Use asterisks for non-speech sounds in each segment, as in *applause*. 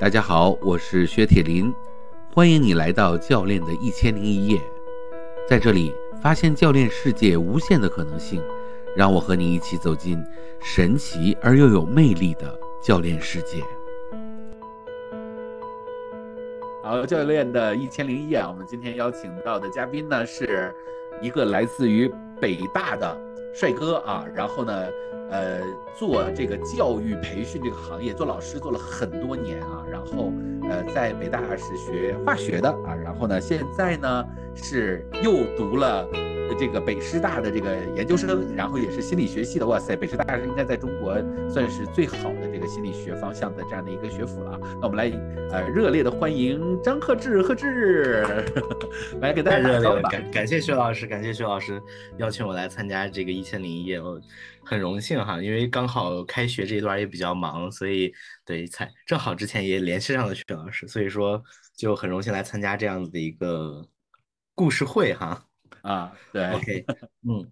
大家好，我是薛铁林，欢迎你来到教练的一千零一夜，在这里发现教练世界无限的可能性，让我和你一起走进神奇而又有魅力的教练世界。好，教练的一千零一夜，我们今天邀请到的嘉宾呢，是一个来自于北大的帅哥啊，然后呢。呃，做这个教育培训这个行业，做老师做了很多年啊，然后呃，在北大是学化学的啊，然后呢，现在呢是又读了。这个北师大的这个研究生，然后也是心理学系的，哇塞，北师大是应该在中国算是最好的这个心理学方向的这样的一个学府了。那我们来呃热烈的欢迎张鹤志，鹤志 *laughs* 来给大家热烈的感感谢薛老师，感谢薛老师邀请我来参加这个一千零一夜，我很荣幸哈，因为刚好开学这一段也比较忙，所以对才正好之前也联系上了薛老师，所以说就很荣幸来参加这样子的一个故事会哈。啊，对，OK，嗯，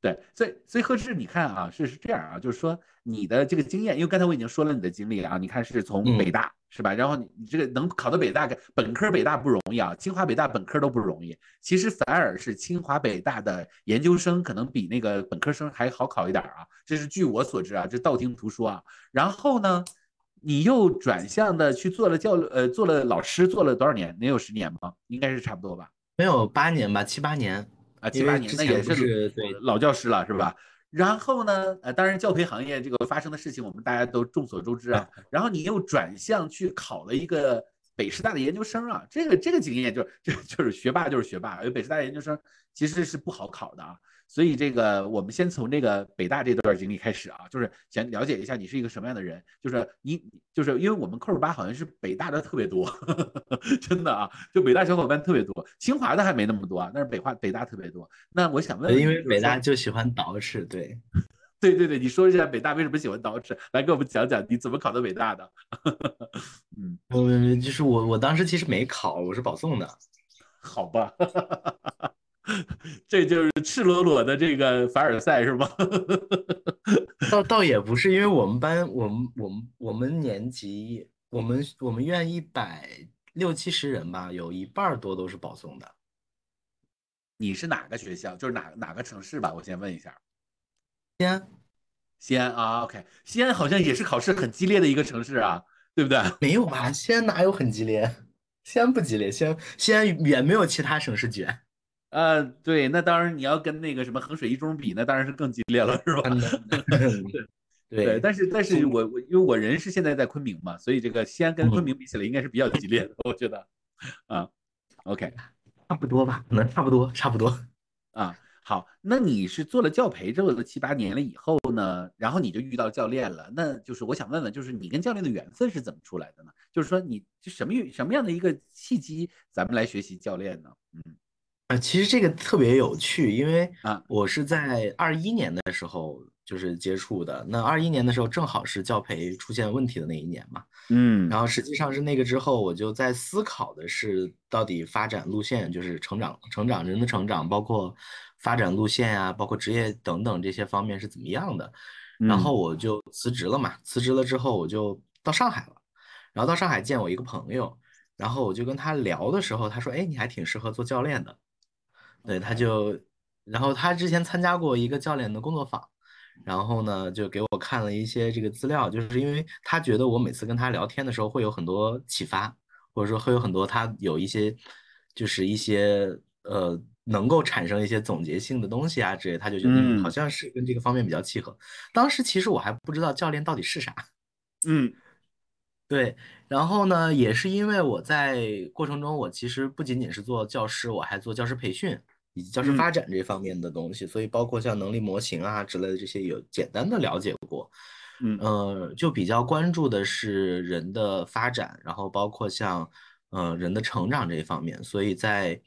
对，所以所以何志，你看啊，是是这样啊，就是说你的这个经验，因为刚才我已经说了你的经历啊，你看是从北大是吧？然后你你这个能考到北大，本科北大不容易啊，清华北大本科都不容易，其实反而是清华北大的研究生可能比那个本科生还好考一点啊，这是据我所知啊，这道听途说啊。然后呢，你又转向的去做了教呃做了老师，做了多少年？能有十年吗？应该是差不多吧。没有八年吧，七八年啊，七八年，那也是对老教师了，是吧？然后呢，呃，当然教培行业这个发生的事情，我们大家都众所周知啊。*laughs* 然后你又转向去考了一个北师大的研究生啊，这个这个经验就就就是学霸就是学霸，因为北师大研究生其实是不好考的啊。所以这个我们先从这个北大这段经历开始啊，就是想了解一下你是一个什么样的人。就是你就是因为我们扣儿八好像是北大的特别多，*laughs* 真的啊，就北大小伙伴特别多，清华的还没那么多啊，但是北化北大特别多。那我想问，因为北大就喜欢捯饬，对，对对对，你说一下北大为什么喜欢捯饬，来给我们讲讲你怎么考的北大的。*laughs* 嗯，嗯，就是我我当时其实没考，我是保送的。好吧。*laughs* 这就是赤裸裸的这个凡尔赛是吗？*laughs* 倒倒也不是，因为我们班，我们我们我们年级，我们我们院一百六七十人吧，有一半多都是保送的。你是哪个学校？就是哪哪个城市吧？我先问一下。西安，西安啊，OK，西安好像也是考试很激烈的一个城市啊，对不对？没有吧？西安哪有很激烈？西安不激烈，西安西安远没有其他省市卷。呃，对，那当然你要跟那个什么衡水一中比，那当然是更激烈了，是吧？*laughs* 对对，但是但是我我因为我人是现在在昆明嘛，所以这个西安跟昆明比起来，应该是比较激烈的，我觉得。啊，OK，差不多吧，可能差不多，差不多。啊，好，那你是做了教培做了七八年了以后呢，然后你就遇到教练了，那就是我想问问，就是你跟教练的缘分是怎么出来的呢？就是说你就什么什么样的一个契机，咱们来学习教练呢？嗯。啊，其实这个特别有趣，因为啊，我是在二一年的时候就是接触的。那二一年的时候正好是教培出现问题的那一年嘛，嗯，然后实际上是那个之后，我就在思考的是到底发展路线，就是成长、成长人的成长，包括发展路线啊，包括职业等等这些方面是怎么样的。然后我就辞职了嘛，辞职了之后我就到上海了，然后到上海见我一个朋友，然后我就跟他聊的时候，他说：“哎，你还挺适合做教练的。”对，他就，然后他之前参加过一个教练的工作坊，然后呢，就给我看了一些这个资料，就是因为他觉得我每次跟他聊天的时候会有很多启发，或者说会有很多他有一些，就是一些呃能够产生一些总结性的东西啊之类，他就觉得好像是跟这个方面比较契合。当时其实我还不知道教练到底是啥，嗯，对，然后呢，也是因为我在过程中，我其实不仅仅是做教师，我还做教师培训。以及教师发展这方面的东西，所以包括像能力模型啊之类的这些有简单的了解过，嗯。呃，就比较关注的是人的发展，然后包括像呃人的成长这一方面，所以在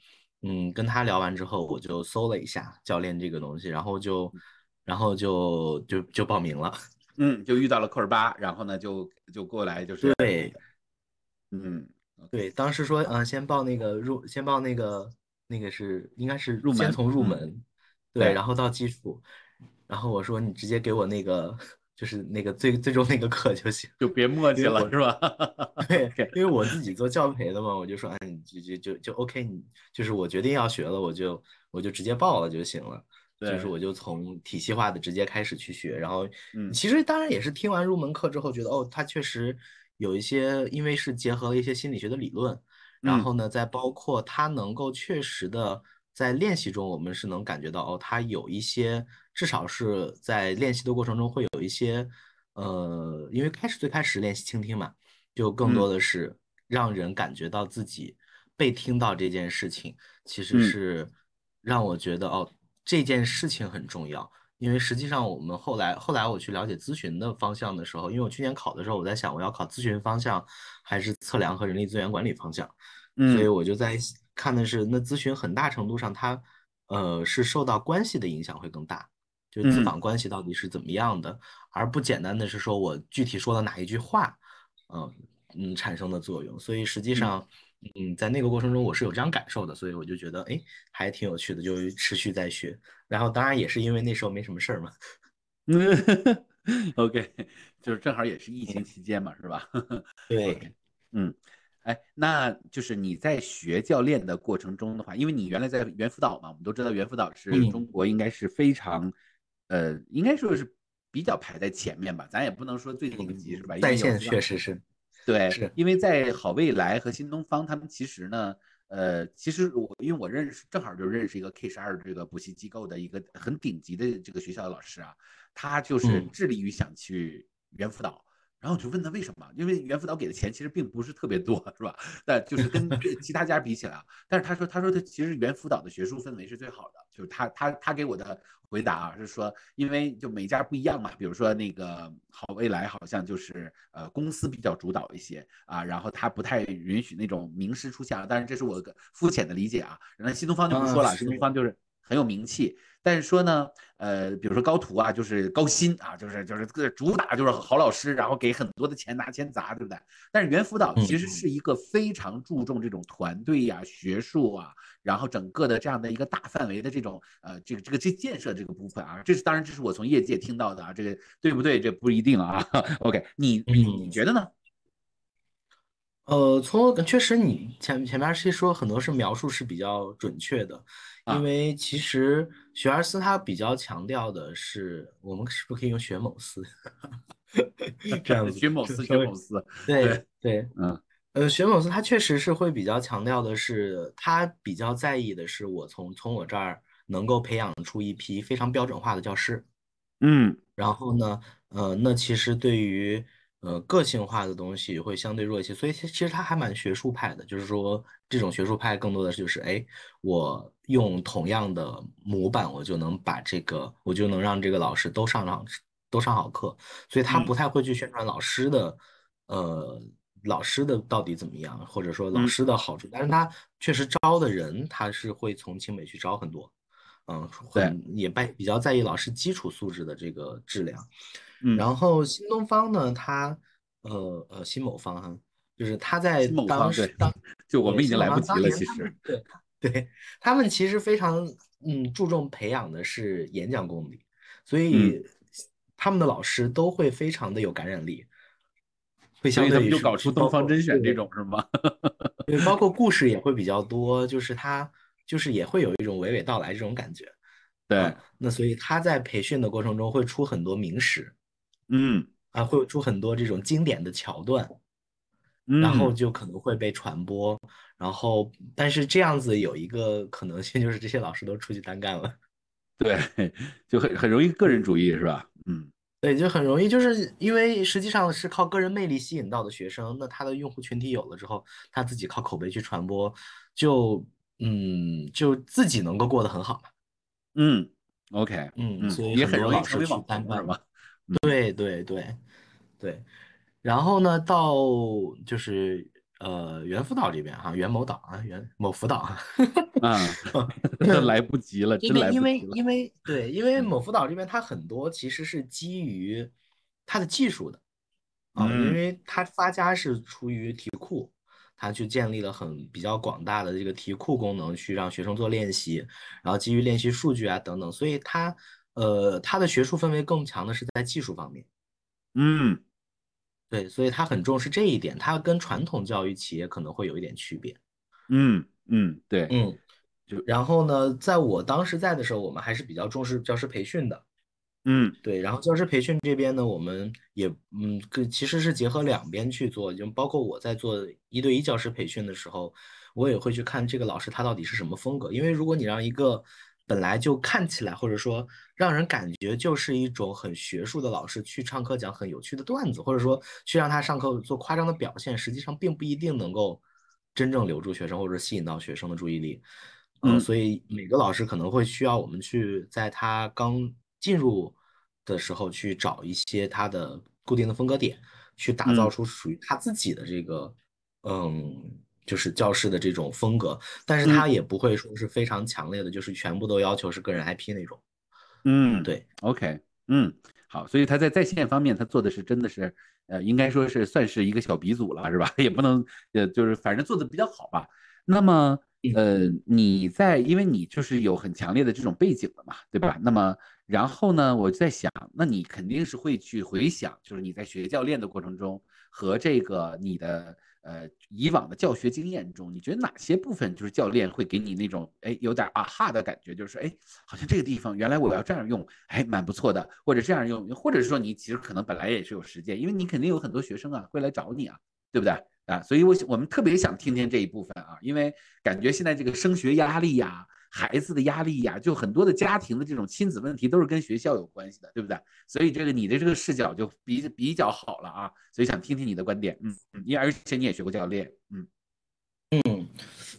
嗯跟他聊完之后，我就搜了一下教练这个东西，然后就然后就就就报名了，*laughs* 嗯，就遇到了科尔巴，然后呢就就过来就是对，嗯对，当时说嗯先报那个入先报那个。那个是应该是入门先从入门，对，然后到基础，然后我说你直接给我那个就是那个最最终那个课就行，就别磨叽了，是吧？对，因为我自己做教培的嘛，我就说，哎，就就就就 OK，你就是我决定要学了，我就我就直接报了就行了。就是我就从体系化的直接开始去学，然后，嗯，其实当然也是听完入门课之后觉得，哦，它确实有一些，因为是结合了一些心理学的理论，然后呢，再包括他能够确实的在练习中，我们是能感觉到，哦，他有一些，至少是在练习的过程中会有一些，呃，因为开始最开始练习倾听嘛，就更多的是让人感觉到自己被听到这件事情，其实是让我觉得，哦。这件事情很重要，因为实际上我们后来后来我去了解咨询的方向的时候，因为我去年考的时候，我在想我要考咨询方向还是测量和人力资源管理方向，所以我就在看的是那咨询很大程度上它呃是受到关系的影响会更大，就咨访关系到底是怎么样的，而不简单的是说我具体说了哪一句话，嗯嗯产生的作用，所以实际上。嗯，在那个过程中我是有这样感受的，所以我就觉得哎，还挺有趣的，就持续在学。然后当然也是因为那时候没什么事儿嘛。*laughs* OK，就是正好也是疫情期间嘛，是吧？*laughs* 对，嗯，哎，那就是你在学教练的过程中的话，因为你原来在猿辅导嘛，我们都知道猿辅导是中国应该是非常，呃，应该说是比较排在前面吧，咱也不能说最顶级是吧？在线确实是。对，是因为在好未来和新东方，他们其实呢，呃，其实我因为我认识，正好就认识一个 K 十二这个补习机构的一个很顶级的这个学校的老师啊，他就是致力于想去猿辅导。然后我就问他为什么？因为猿辅导给的钱其实并不是特别多，是吧？但就是跟其他家比起来啊，但是他说，他说他其实猿辅导的学术氛围是最好的。就是他他他给我的回答啊，是说，因为就每家不一样嘛。比如说那个好未来好像就是呃公司比较主导一些啊，然后他不太允许那种名师出现啊。但是这是我个肤浅的理解啊。然后新东方就不说了，新东方就是很有名气。但是说呢，呃，比如说高途啊，就是高薪啊，就是就是主打就是好老师，然后给很多的钱拿钱砸，对不对？但是猿辅导其实是一个非常注重这种团队呀、学术啊，然后整个的这样的一个大范围的这种呃这个这个这建设这个部分啊，这是当然这是我从业界听到的啊，这个对不对？这不一定啊。*laughs* OK，你你你觉得呢？呃，从确实你前前面是说很多是描述是比较准确的。因为其实学而思他比较强调的是，我们是不是可以用学某思 *laughs* 这样 *laughs* 子？学某思，学某思，对对，嗯，呃，学某思他确实是会比较强调的是，他比较在意的是我从从我这儿能够培养出一批非常标准化的教师，嗯，然后呢，呃，那其实对于。呃，个性化的东西会相对弱一些，所以其其实他还蛮学术派的，就是说这种学术派更多的就是，哎，我用同样的模板，我就能把这个，我就能让这个老师都上上都上好课，所以他不太会去宣传老师的，呃，老师的到底怎么样，或者说老师的好处，但是他确实招的人，他是会从清北去招很多，嗯，很也拜比较在意老师基础素质的这个质量。然后新东方呢，它呃呃新某方哈，就是它在当时当就我们已经来不及了，其实对对，他们其实非常嗯注重培养的是演讲功底，所以他们的老师都会非常的有感染力，会相对就搞出东方甄选这种是吗？对，包括故事也会比较多，就是他就是也会有一种娓娓道来这种感觉，对，那所以他在培训的过程中会出很多名师。嗯啊，会出很多这种经典的桥段，然后就可能会被传播，然后但是这样子有一个可能性，就是这些老师都出去单干了，*laughs* 对，就很很容易个人主义是吧？嗯，对，就很容易，就是因为实际上是靠个人魅力吸引到的学生，那他的用户群体有了之后，他自己靠口碑去传播，就嗯，就自己能够过得很好嘛。嗯，OK，嗯，所以也很容易成为网红是吧？对对对对，然后呢，到就是呃猿辅导这边哈，猿某导啊，猿某辅导啊，啊 *laughs* *laughs* 来不及了，因为因为因为。对，因为某辅导这边它很多其实是基于它的技术的啊，因为它发家是出于题库，它去建立了很比较广大的这个题库功能，去让学生做练习，然后基于练习数据啊等等，所以它。呃，它的学术氛围更强的是在技术方面，嗯。对，所以他很重视这一点，他跟传统教育企业可能会有一点区别。嗯嗯，对，嗯，就。然后呢，在我当时在的时候，我们还是比较重视教师培训的。嗯。对，然后教师培训这边呢，我们也嗯，跟其实是结合两边去做，就包括我在做一对一教师培训的时候，我也会去看这个老师他到底是什么风格，因为如果你让一个本来就看起来或者说让人感觉就是一种很学术的老师去上课讲很有趣的段子，或者说去让他上课做夸张的表现，实际上并不一定能够真正留住学生或者吸引到学生的注意力。嗯，嗯所以每个老师可能会需要我们去在他刚进入的时候去找一些他的固定的风格点，去打造嗯出属于他自己的这个，嗯，就是教室的这种风格，但是他嗯也不会说是非常强烈的，就是全部都要求是个人 IP 那种。嗯对，，OK，嗯，好，所以他在在线方面，他做的是真的是，呃，应该说是算是一个小鼻祖了，是吧？*laughs* 也不能，呃，就是反正做的比较好吧。那么，呃，你在，因为你就是有很强烈的这种背景的嘛，对吧？那么，然后呢，我就在想，那你肯定是会去回想，就是你在学教练的过程中和这个你的呃以往的教学经验中，你觉得哪些部分就是教练会给你那种哎有点啊哈的感觉，就是说哎好像这个地方原来我要这样用，哎蛮不错的，或者这样用，或者是说你其实可能本来也是有实践，因为你肯定有很多学生啊会来找你啊，对不对？啊，所以我我们特别想听听这一部分啊，因为感觉现在这个升学压力呀、孩子的压力呀，就很多的家庭的这种亲子问题都是跟学校有关系的，对不对？所以这个你的这个视角就比比较好了啊，所以想听听你的观点，嗯嗯，因为而且你也学过教练，嗯嗯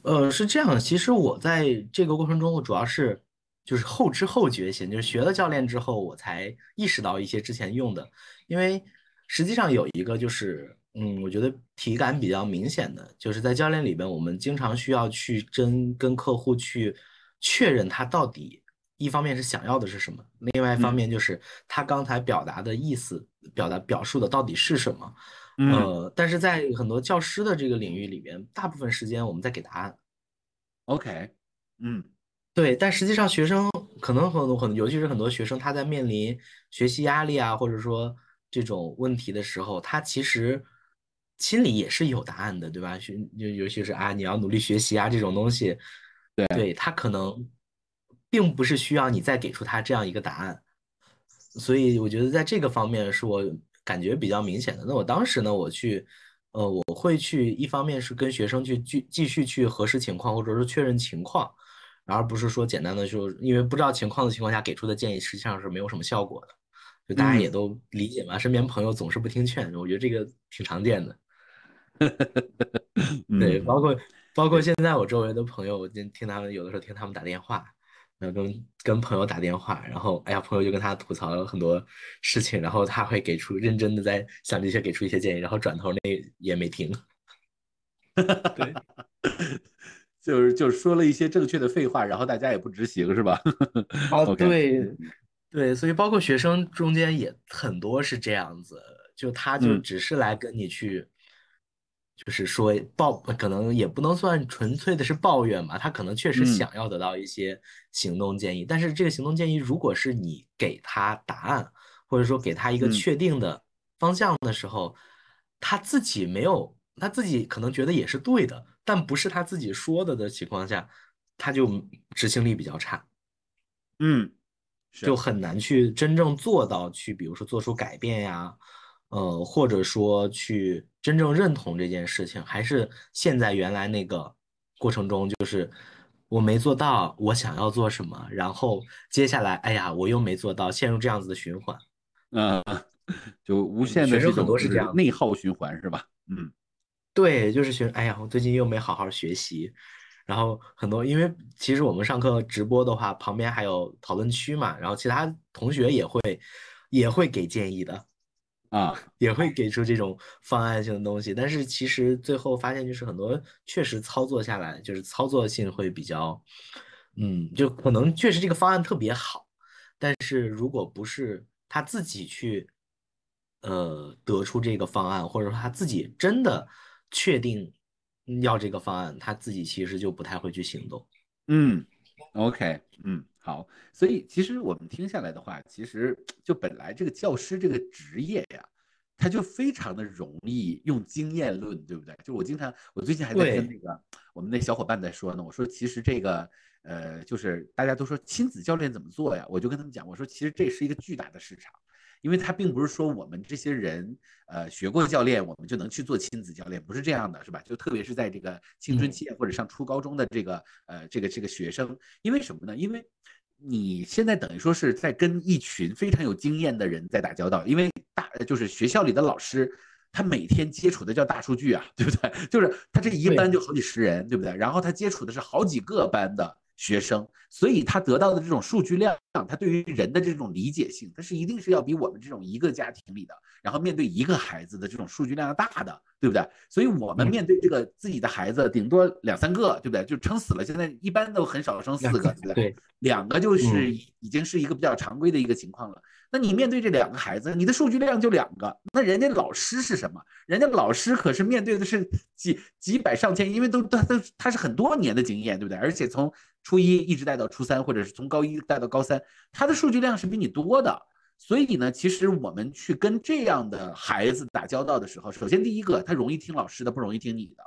呃，是这样的，其实我在这个过程中，我主要是就是后知后觉型，就是学了教练之后，我才意识到一些之前用的，因为实际上有一个就是，嗯，我觉得体感比较明显的，就是在教练里边，我们经常需要去真跟客户去确认他到底一方面是想要的是什么，另外一方嗯面就是他刚才表达的意思，表达表述的到底是什么。嗯呃，但是在很多教师的这个领域里边，大部分时间我们在给答案。，OK，嗯对，但实际上学生可能很多很，尤其是很多学生，他在面临学习压力啊，或者说这种问题的时候，他其实心里也是有答案的，对吧？学尤尤其是啊，你要努力学习啊这种东西，对对，他可能并不是需要你再给出他这样一个答案，所以我觉得在这个方面是我感觉比较明显的。那我当时呢，我去，呃，我会去一方面是跟学生去继继续去核实情况，或者说确认情况，而不是说简单的说，因为不知道情况的情况下给出的建议实际上是没有什么效果的。就大家也嗯都理解嘛，身边朋友总是不听劝，我觉得这个挺常见的。*laughs* 对，嗯包括包括现在我周围的朋友，我今听他们有的时候听他们打电话，然后跟跟朋友打电话，然后哎呀，朋友就跟他吐槽了很多事情，然后他会给出认真的在想这些，给出一些建议，然后转头那也没听。*laughs* 对，*laughs* 就是就是说了一些正确的废话，然后大家也不执行，是吧？*laughs* 哦，OK 对对，所以包括学生中间也很多是这样子，就他就嗯只是来跟你去，就是说抱，可能也不能算纯粹的是抱怨吧，他可能确实嗯。想要得到一些行动建议，但是这个行动建议如果是你给他答案，或者说给他一个嗯。确定的方向的时候，他自己没有，他自己可能觉得也是对的，但不是他自己说的的情况下，他就执行力比较差。嗯，就很难去真正做到去，比如说做出改变呀，呃，或者说去真正认同这件事情，还是现在原来那个过程中，就是我没做到，我想要做什么，然后接下来，哎呀，我又没做到，陷入这样子的循环。嗯，*laughs* 就无限的学生很多是这样内耗循环，是吧？嗯对，就是学，哎呀，我最近又没好好学习，然后很多，因为其实我们上课直播的话，旁边还有讨论区嘛，然后其他同学也会也会给建议的。啊，也会给出这种方案性的东西，但是其实最后发现，就是很多确实操作下来，就是操作性会比较，嗯，就可能确实这个方案特别好，但是如果不是他自己去，呃，得出这个方案，或者说他自己真的确定要这个方案，他自己其实就不太会去行动。嗯，OK，嗯，好，所以其实我们听下来的话，其实就本来这个教师这个职业呀，他就非常的容易用经验论，对不对？就我经常，我最近还在跟那个我们那小伙伴在说呢，我说其实这个。呃，就是大家都说亲子教练怎么做呀？我就跟他们讲，我说其实这是一个巨大的市场，因为他并不是说我们这些人呃学过教练，我们就能去做亲子教练，不是这样的，是吧？就特别是在这个青春期或者上初高中的这个呃这个这个学生，因为什么呢？因为你现在等于说是在跟一群非常有经验的人在打交道，因为大就是学校里的老师，他每天接触的叫大数据啊，对不对？就是他这一班就好几十人，对不对？然后他接触的是好几个班的。学生，所以他得到的这种数据量，他对于人的这种理解性，他是一定是要比我们这种一个家庭里的，然后面对一个孩子的这种数据量要大的，对不对？所以我们面对这个自己的孩子，顶多两三个，对不对？就撑死了，现在一般都很少生四个，对不对？两个就是已经是一个比较常规的一个情况了。那你面对这两个孩子，你的数据量就两个，那人家老师是什么？人家老师可是面对的是几几百上千，因为都他都他是很多年的经验，对不对？而且从初一一直带到初三，或者是从高一带到高三，他的数据量是比你多的。所以呢，其实我们去跟这样的孩子打交道的时候，首先第一个，他容易听老师的，不容易听你的，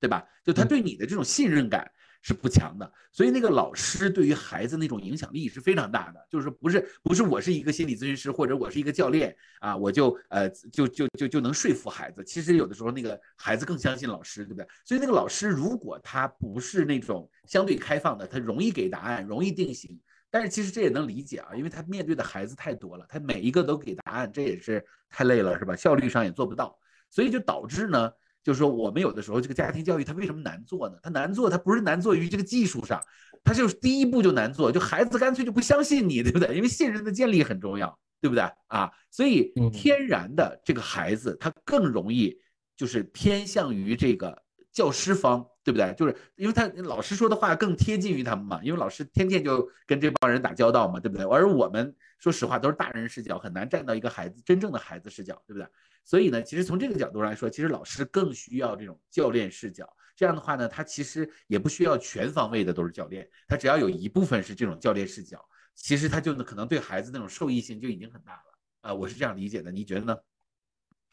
对吧？就他对你的这种信任感。是不强的，所以那个老师对于孩子那种影响力是非常大的。就是不是不是我是一个心理咨询师或者我是一个教练啊，我就呃就就就就能说服孩子。其实有的时候那个孩子更相信老师，对不对？所以那个老师如果他不是那种相对开放的，他容易给答案，容易定型。但是其实这也能理解啊，因为他面对的孩子太多了，他每一个都给答案，这也是太累了，是吧？效率上也做不到，所以就导致呢。就是说，我们有的时候这个家庭教育它为什么难做呢？它难做，它不是难做于这个技术上，它就是第一步就难做，就孩子干脆就不相信你，对不对？因为信任的建立很重要，对不对啊？所以天然的这个孩子他更容易就是偏向于这个教师方，对不对？就是因为他老师说的话更贴近于他们嘛，因为老师天天就跟这帮人打交道嘛，对不对？而我们说实话都是大人视角，很难站到一个孩子真正的孩子视角，对不对？所以呢，其实从这个角度来说，其实老师更需要这种教练视角。这样的话呢，他其实也不需要全方位的都是教练，他只要有一部分是这种教练视角，其实他就可能对孩子那种受益性就已经很大了。啊，我是这样理解的，你觉得呢？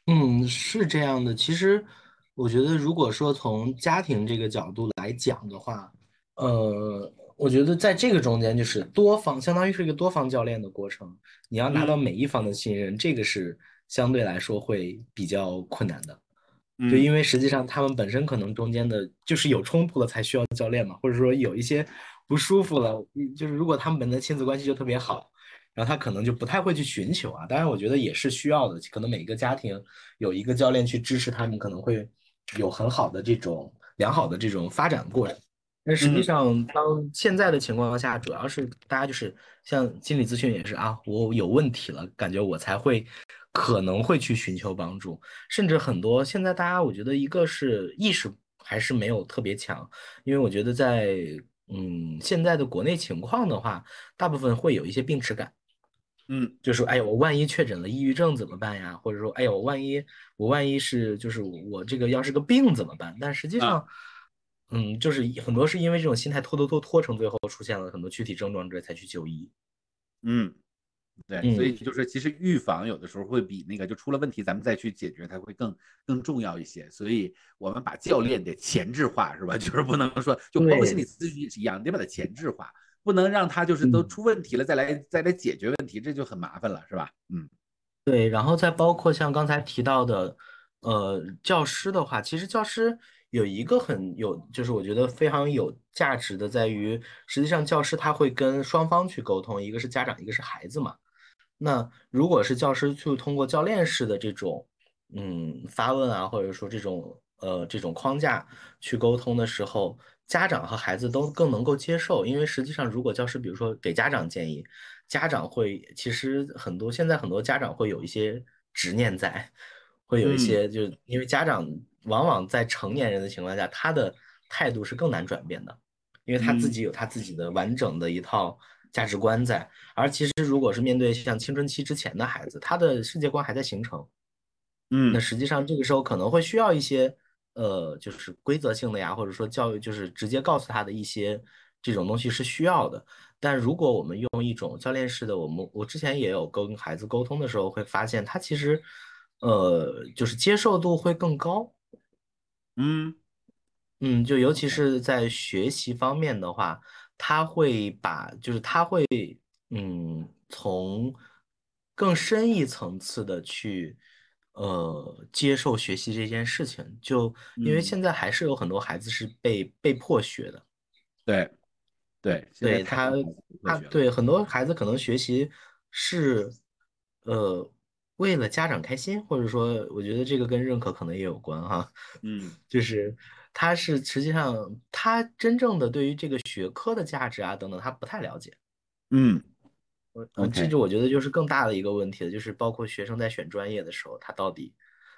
嗯，是这样的。其实我觉得，如果说从家庭这个角度来讲的话，呃，我觉得在这个中间就是多方，相当于是一个多方教练的过程。你要拿到每一方的信任，这个是。相对来说会比较困难的，就因为实际上他们本身可能中间的就是有冲突了才需要教练嘛，或者说有一些不舒服了，就是如果他们本身亲子关系就特别好，然后他可能就不太会去寻求啊。当然，我觉得也是需要的，可能每一个家庭有一个教练去支持他们，可能会有很好的这种良好的这种发展过程。但实际上，当现在的情况下，主要是大家就是像心理咨询也是啊，我有问题了，感觉我才会。可能会去寻求帮助，甚至很多现在大家，我觉得一个是意识还是没有特别强，因为我觉得在嗯现在的国内情况的话，大部分会有一些病耻感，嗯，就说哎呀，我万一确诊了抑郁症怎么办呀？或者说哎呀，我万一我万一是就是我这个要是个病怎么办？但实际上，嗯，就是很多是因为这种心态拖拖拖拖成最后出现了很多躯体症状之后才去就医，嗯。对，所以就是其实预防有的时候会比那个就出了问题咱们再去解决它会更更重要一些。所以我们把教练得前置化，是吧？*laughs* 就是不能说就包括心理咨询一样，得把它前置化，不能让他就是都出问题了再来再来解决问题，这就很麻烦了，是吧？嗯，对。然后再包括像刚才提到的，呃，教师的话，其实教师有一个很有，就是我觉得非常有价值的，在于实际上教师他会跟双方去沟通，一个是家长，一个是孩子嘛。那如果是教师去通过教练式的这种，嗯，发问啊，或者说这种呃这种框架去沟通的时候，家长和孩子都更能够接受。因为实际上，如果教师比如说给家长建议，家长会其实很多现在很多家长会有一些执念在，会有一些就因为家长往往在成年人的情况下，他的态度是更难转变的，因为他自己有他自己的完整的一套。价值观在，而其实如果是面对像青春期之前的孩子，他的世界观还在形成，嗯，那实际上这个时候可能会需要一些，呃，就是规则性的呀，或者说教育，就是直接告诉他的一些这种东西是需要的。但如果我们用一种教练式的，我们我之前也有跟孩子沟通的时候，会发现他其实，呃，就是接受度会更高。嗯嗯，就尤其是在学习方面的话，他会把，就是他会，嗯，从更深一层次的去，呃，接受学习这件事情。就因为嗯，现在还是有很多孩子是被被迫学的。对对，对他，他。对很多孩子可能学习是，呃，为了家长开心，或者说，我觉得这个跟认可可能也有关哈，嗯就是他是实际上他真正的对于这个学科的价值啊等等，他不太了解。嗯我，这就我觉得就是更大的一个问题了，就是包括学生在选专业的时候，他到底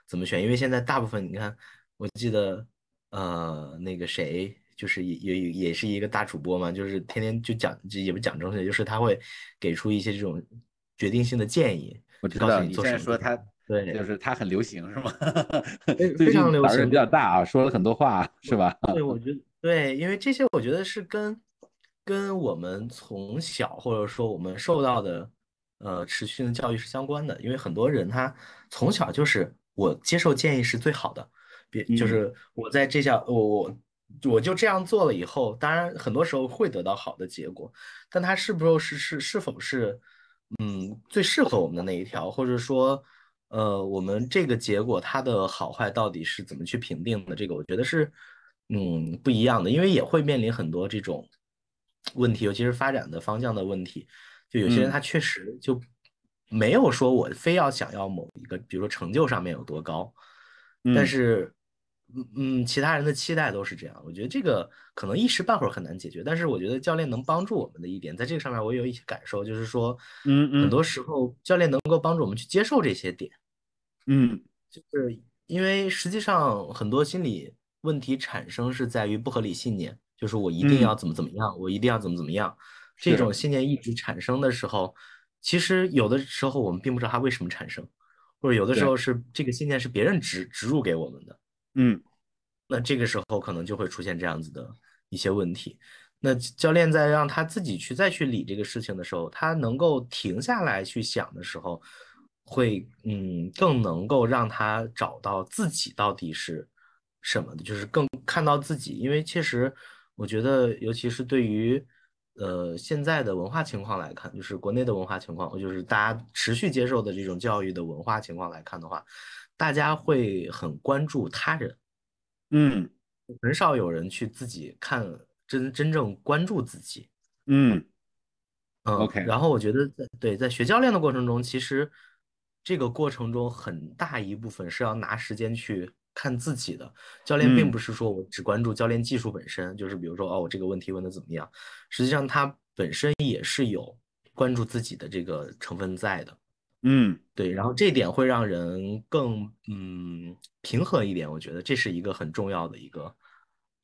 怎么选？因为现在大部分你看，我记得呃那个谁，就是也也也是一个大主播嘛，就是天天就讲，就也不讲正事，就是他会给出一些这种决定性的建议，就告诉我知道你你做什么。现在说他就，是他很流行是吗？非 *laughs* 常流近胆儿也比。较大啊，说了很多话是吧？*laughs* 对，我觉得对，因为这些我觉得是跟跟我们从小或者说我们受到的呃持续的教育是相关的。因为很多人他从小就是我接受建议是最好的，别就嗯是我在这项我我我就这样做了以后，当然很多时候会得到好的结果，但它是不是是是是否是嗯最适合我们的那一条，或者说呃我们这个结果它的好坏到底是怎么去评定的？这个我觉得是。嗯，不一样的，因为也会面临很多这种问题，尤其是发展的方向的问题。就有些人嗯他确实就没有说我非要想要某一个，比如说成就上面有多高，但嗯是，嗯嗯，其他人的期待都是这样。我觉得这个可能一时半会儿很难解决，但是我觉得教练能帮助我们的一点，在这个上面我有一些感受，就是说，嗯嗯很多时候教练能够帮助我们去接受这些点。嗯，就是因为实际上很多心理问题产生是在于不合理信念，就是我一定嗯要怎么怎么样，我一定要怎么怎么样，这，种信念一直产生的时候，其实有的时候我们并不知道它为什么产生，或者有的时，候是这个信念是别人植植入给我们的。嗯那这个时候可能就会出现这样子的一些问题。那教练在让他自己去再去理这个事情的时候，他能够停下来去想的时候，会嗯更能够让他找到自己到底是什么的，就是更看到自己。因为确实，我觉得尤其是对于呃现在的文化情况来看，就是国内的文化情况，就是大家持续接受的这种教育的文化情况来看的话，大家会很关注他人。嗯很少有人去自己看真真正关注自己，嗯嗯，，OK，然后我觉得在对在学教练的过程中，其实这个过程中很大一部分是要拿时间去看自己的。教练并嗯不是说我只关注教练技术本身，就是比如说哦，我这个问题问的怎么样，实际上他本身也是有关注自己的这个成分在的。嗯。对，然后这点会让人更嗯平和一点，我觉得这是一个很重要的一个，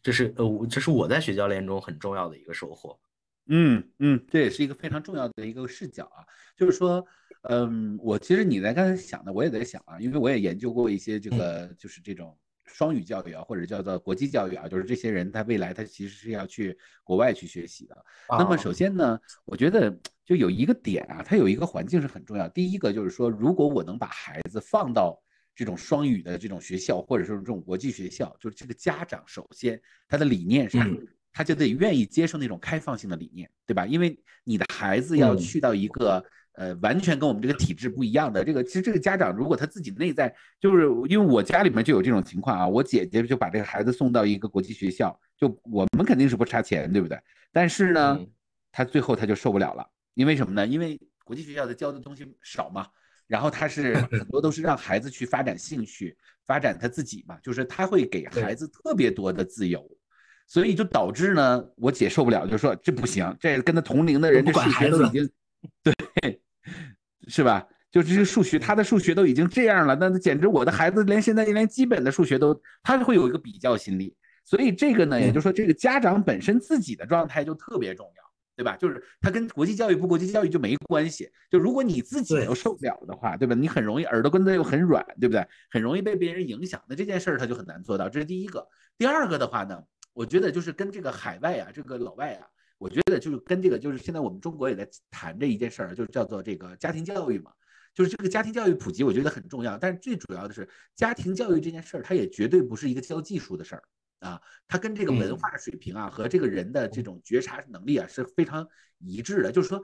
这是呃我这是我在学教练中很重要的一个收获。嗯嗯，这也是一个非常重要的一个视角啊，就是说，嗯，我其实你在刚才想的，我也在想啊，因为我也研究过一些这嗯个就是这种双语教育啊，或者叫做国际教育啊，就是这些人他未来他其实是要去国外去学习的。那么啊，首先呢，我觉得就有一个点啊，它有一个环境是很重要。第一个就是说，如果我能把孩子放到这种双语的这种学校，或者说这种国际学校，就是这个家长首先他的理念上，嗯他就得愿意接受那种开放性的理念，对吧？因为你的孩子要嗯去到一个呃完全跟我们这个体制不一样的这个，其实这个家长如果他自己内在就是因为我家里面就有这种情况啊，我姐姐就把这个孩子送到一个国际学校，就我们肯定是不差钱，对不对？但是呢，嗯他最后他就受不了了，因为什么呢？因为国际学校的教的东西少嘛，然后他是 *laughs* 很多都是让孩子去发展兴趣，发展他自己嘛，就是他会给孩，子特别多的自由。所以就导致呢，我姐受不了，就说这不行，这跟他同龄的人，*laughs* 这数管孩子已经对，是吧？就这个数学，他的数学都已经这样了，那简直我的孩子连现在连基本的数学都，他会有一个比较心理。所以这个呢，也就是嗯说，这个家长本身自己的状态就特别重要，对吧？就是他跟国际教育不国际教育就没关系。就如果你自己都，受不了的话，对吧？你很容易耳朵根子又很软，对不对？很容易被别人影响，那这件事儿他就很难做到。这是第一个。第二个的话呢，我觉得就是跟这个海外啊，这个老外啊，我觉得就是跟这个就是现在我们中国也在谈这一件事儿，就是叫做这个家庭教育嘛。就是这个家庭教育普及，我觉得很重要。但是最主要的是，家庭教育这件事儿，它也绝对不是一个教技术的事儿啊，它跟这个文化水平啊和这个人的这种觉察能力啊是非常一致的。就是说，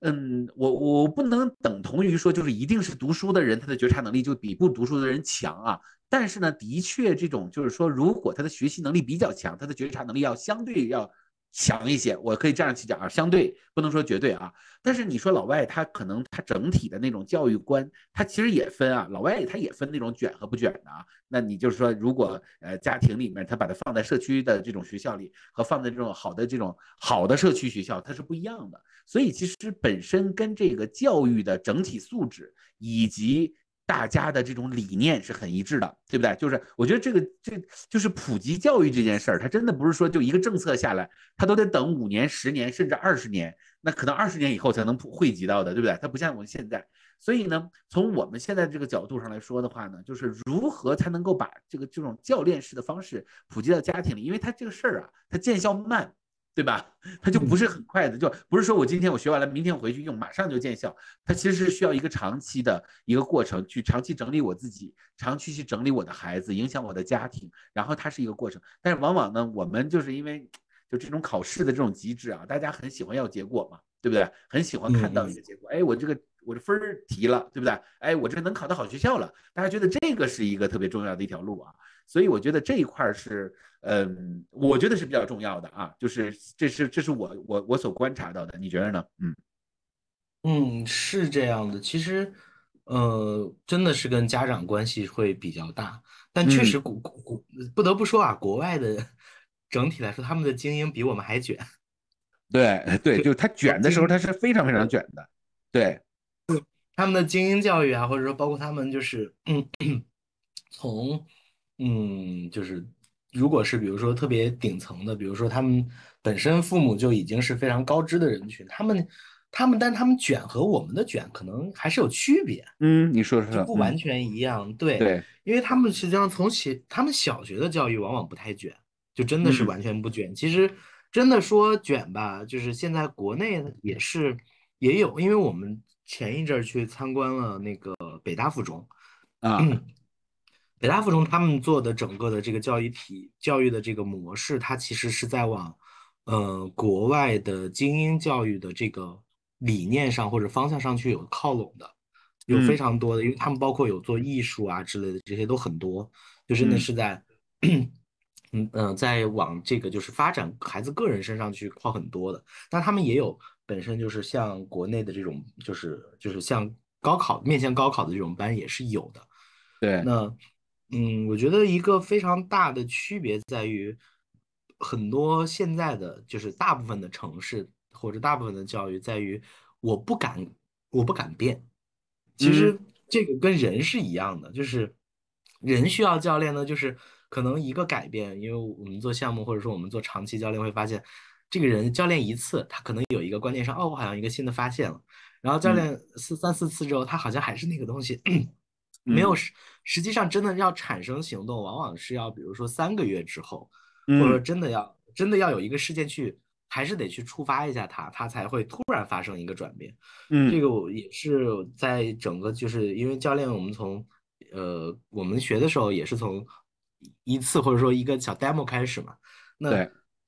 嗯，我我不能等同于说，就是一定是读书的人他的觉察能力就比不读书的人强啊。但是呢，的确这种就是说，如果他的学习能力比较强，他的觉察能力要相对要。强一些，我可以这样去讲啊，相对不能说绝对啊。但是你说老外他可能他整体的那种教育观，他其实也分啊，老外他也分那种卷和不卷的啊。那你就是说，如果呃家庭里面他把它放在社区的这种学校里，和放在这种好的这种好的社区学校，它是不一样的。所以其实本身跟这个教育的整体素质以及。大家的这种理念是很一致的，对不对？就是我觉得这个这就是普及教育这件事儿，它真的不是说就一个政策下来，它都得等五年、十年甚至二十年，那可能二十年以后才能普惠及到的，对不对？它不像我们现在，所以呢，从我们现在这个角度上来说的话呢，就是如何才能够把这个这种教练式的方式普及到家庭里，因为它这个事儿啊，它见效慢。对吧？它就不是很快的，就不是说我今天我学完了，明天我回去用，马上就见效。它其实是需要一个长期的一个过程，去长期整理我自己，长期去整理我的孩子，影响我的家庭，然后它是一个过程。但是往往呢，我们就是因为就这种考试的这种机制啊，大家很喜欢要结果嘛，对不对？很喜欢看到一个结果，哎，我这个我这分儿提了，对不对？哎，我这能考到好学校了，大家觉得这个是一个特别重要的一条路啊。所以我觉得这一块是。嗯，我觉得是比较重要的啊，就是这是这是我我我所观察到的，你觉得呢？嗯嗯，是这样的，其实呃，真的是跟家长关系会比较大，但确实国国不得不说啊，国外的整体来说，他们的精英比我们还卷。对对，就是他卷的时候，他是非常非常卷的。对，他们的精英教育啊，或者说包括他们就是嗯，从嗯就是。如果是比如说特别顶层的，比如说他们本身父母就已经是非常高知的人群，他们他们，但他们卷和我们的卷可能还是有区别。嗯，你说说，不完全一样。对对，因为他们实际上从小他们小学的教育往往不太卷，就真的是完全不卷。其实真的说卷吧，就是现在国内也是也有，因为我们前一阵儿去参观了那个北大附中啊。北大附中他们做的整个的这个教育体教育的这个模式，它其实是在往，呃，国外的精英教育的这个理念上或者方向上去有靠拢的，有非常多的，因为他们包括有做艺术啊之类的，这些都很多，就真的是在，嗯。嗯，在往这个就是发展孩子个人身上去靠很多的，但他们也有本身就是像国内的这种，就是就是像高考面向高考的这种班也是有的，对，那。嗯，我觉得一个非常大的区别在于，很多现在的就是大部分的城市或者大部分的教育在于，我不敢，我不敢变。其实这个跟人是一样的，就是人需要教练呢，就是可能一个改变，因为我们做项目或者说我们做长期教练会发现，这个人教练一次，他可能有一个观念上，哦，我好像一个新的发现了，然后教练四三四次之后，他好像还是那个东西。没有实实际上真的要产生行动，往往是要比如说三个月之后，或者说真的要真的要有一个事件去，还是得去触发一下它，它才会突然发生一个转变。嗯，这个我也是在整个就是因为教练，我们从呃我们学的时候也是从一次或者说一个小 demo 开始嘛。那